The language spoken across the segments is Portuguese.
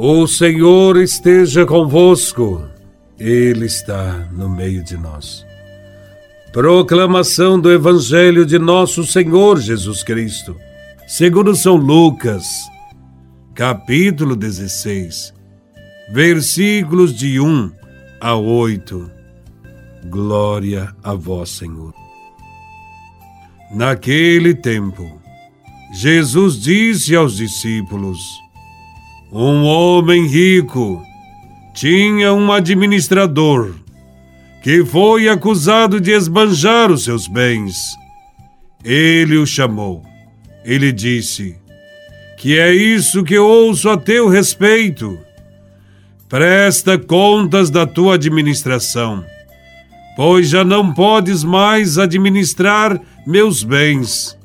O Senhor esteja convosco, Ele está no meio de nós. Proclamação do Evangelho de Nosso Senhor Jesus Cristo, segundo São Lucas, capítulo 16, versículos de 1 a 8. Glória a Vós, Senhor. Naquele tempo, Jesus disse aos discípulos: um homem rico tinha um administrador que foi acusado de esbanjar os seus bens. Ele o chamou. Ele disse: Que é isso que ouço a teu respeito? Presta contas da tua administração, pois já não podes mais administrar meus bens.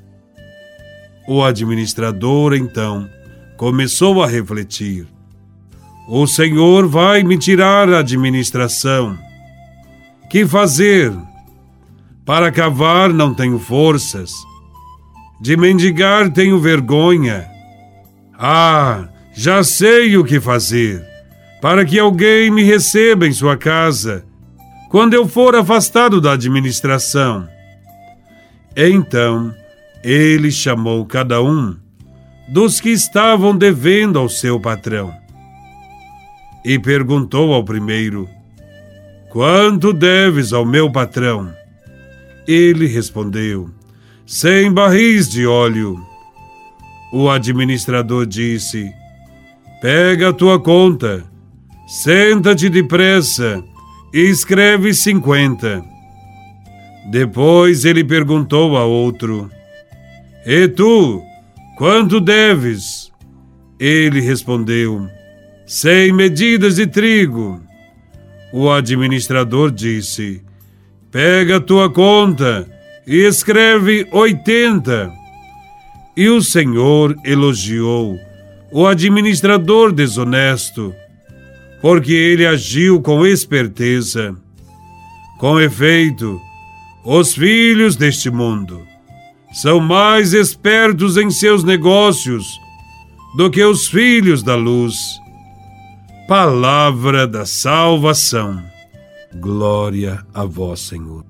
O administrador, então, começou a refletir. O Senhor vai me tirar a administração. Que fazer? Para cavar não tenho forças. De mendigar tenho vergonha. Ah, já sei o que fazer. Para que alguém me receba em sua casa, quando eu for afastado da administração. Então, ele chamou cada um dos que estavam devendo ao seu patrão. E perguntou ao primeiro: Quanto deves ao meu patrão? Ele respondeu: Cem barris de óleo. O administrador disse: Pega a tua conta, senta-te depressa e escreve cinquenta. Depois ele perguntou a outro: E tu? Quanto deves? Ele respondeu: Cem medidas de trigo. O administrador disse: Pega a tua conta e escreve oitenta. E o Senhor elogiou o administrador desonesto, porque ele agiu com esperteza. Com efeito, os filhos deste mundo são mais espertos em seus negócios do que os filhos da luz. Palavra da salvação. Glória a vós, Senhor.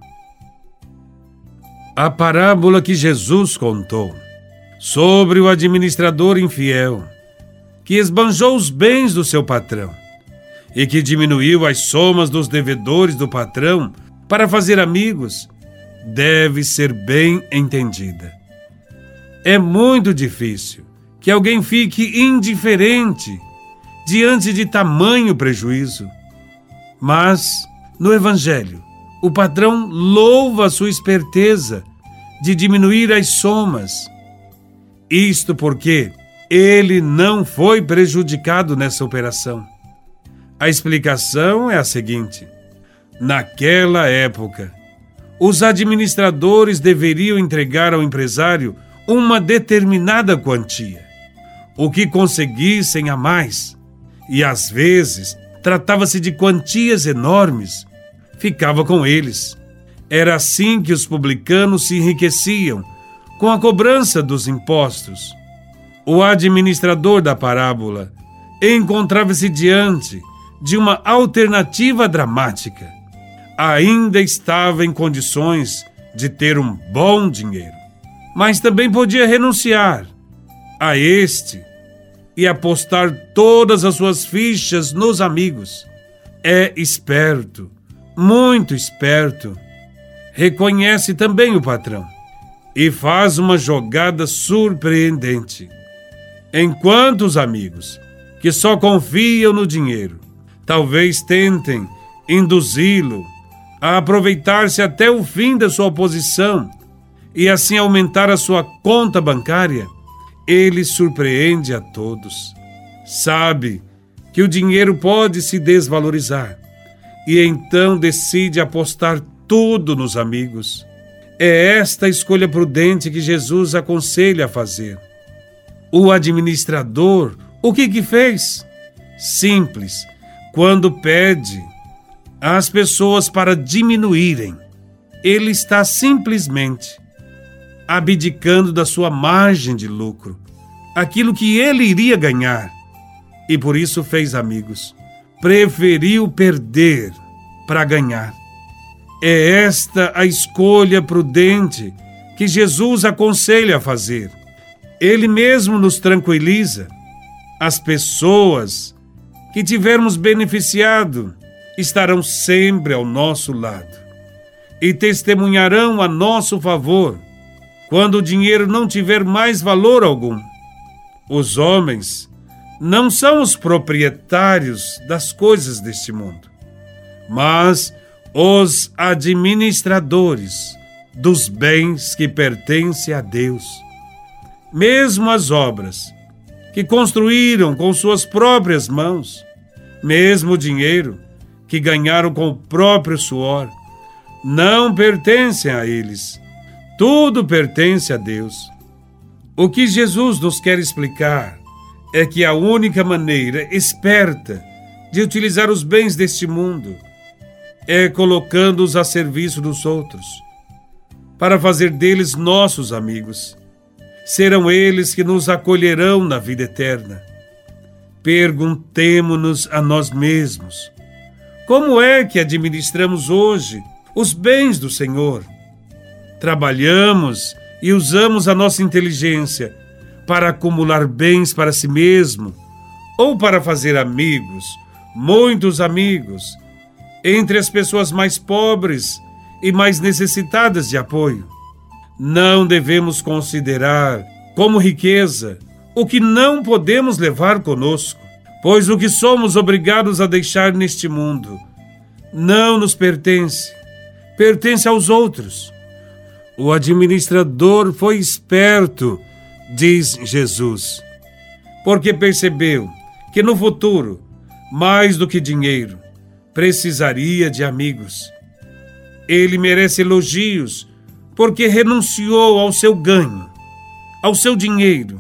A parábola que Jesus contou sobre o administrador infiel que esbanjou os bens do seu patrão e que diminuiu as somas dos devedores do patrão para fazer amigos deve ser bem entendida. É muito difícil que alguém fique indiferente diante de tamanho prejuízo. Mas, no Evangelho, o patrão louva a sua esperteza de diminuir as somas. Isto porque ele não foi prejudicado nessa operação. A explicação é a seguinte: naquela época, os administradores deveriam entregar ao empresário uma determinada quantia, o que conseguissem a mais, e às vezes tratava-se de quantias enormes, ficava com eles. Era assim que os publicanos se enriqueciam, com a cobrança dos impostos. O administrador da parábola encontrava-se diante de uma alternativa dramática ainda estava em condições de ter um bom dinheiro, mas também podia renunciar a este e apostar todas as suas fichas nos amigos. É esperto, muito esperto. Reconhece também o patrão e faz uma jogada surpreendente. Enquanto os amigos, que só confiam no dinheiro, talvez tentem induzi-lo a aproveitar-se até o fim da sua posição e assim aumentar a sua conta bancária, ele surpreende a todos. Sabe que o dinheiro pode se desvalorizar e então decide apostar tudo nos amigos. É esta escolha prudente que Jesus aconselha a fazer. O administrador, o que que fez? Simples, quando pede as pessoas para diminuírem. Ele está simplesmente abdicando da sua margem de lucro, aquilo que ele iria ganhar, e por isso fez amigos. Preferiu perder para ganhar. É esta a escolha prudente que Jesus aconselha a fazer. Ele mesmo nos tranquiliza. As pessoas que tivermos beneficiado estarão sempre ao nosso lado e testemunharão a nosso favor quando o dinheiro não tiver mais valor algum. Os homens não são os proprietários das coisas deste mundo, mas os administradores dos bens que pertencem a Deus. Mesmo as obras que construíram com suas próprias mãos, mesmo o dinheiro que ganharam com o próprio suor, não pertencem a eles. Tudo pertence a Deus. O que Jesus nos quer explicar é que a única maneira esperta de utilizar os bens deste mundo é colocando-os a serviço dos outros, para fazer deles nossos amigos. Serão eles que nos acolherão na vida eterna. Perguntemo-nos a nós mesmos: como é que administramos hoje os bens do Senhor? Trabalhamos e usamos a nossa inteligência para acumular bens para si mesmo ou para fazer amigos, muitos amigos, entre as pessoas mais pobres e mais necessitadas de apoio. Não devemos considerar como riqueza o que não podemos levar conosco, pois o que somos obrigados a deixar neste mundo não nos pertence, pertence aos outros. O administrador foi esperto, diz Jesus, porque percebeu que no futuro, mais do que dinheiro, precisaria de amigos. Ele merece elogios porque renunciou ao seu ganho, ao seu dinheiro,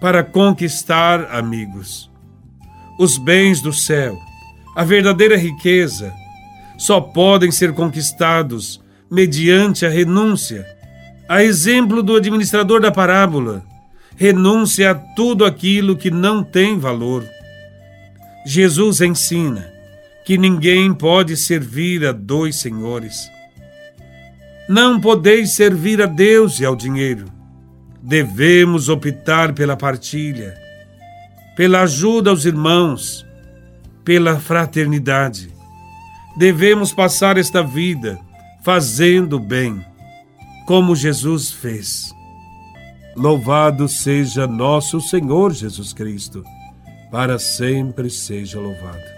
para conquistar amigos. Os bens do céu, a verdadeira riqueza, só podem ser conquistados mediante a renúncia. A exemplo do administrador da parábola, renúncia a tudo aquilo que não tem valor. Jesus ensina que ninguém pode servir a dois senhores. Não podeis servir a Deus e ao dinheiro. Devemos optar pela partilha, pela ajuda aos irmãos, pela fraternidade. Devemos passar esta vida fazendo bem, como Jesus fez. Louvado seja nosso Senhor Jesus Cristo, para sempre seja louvado.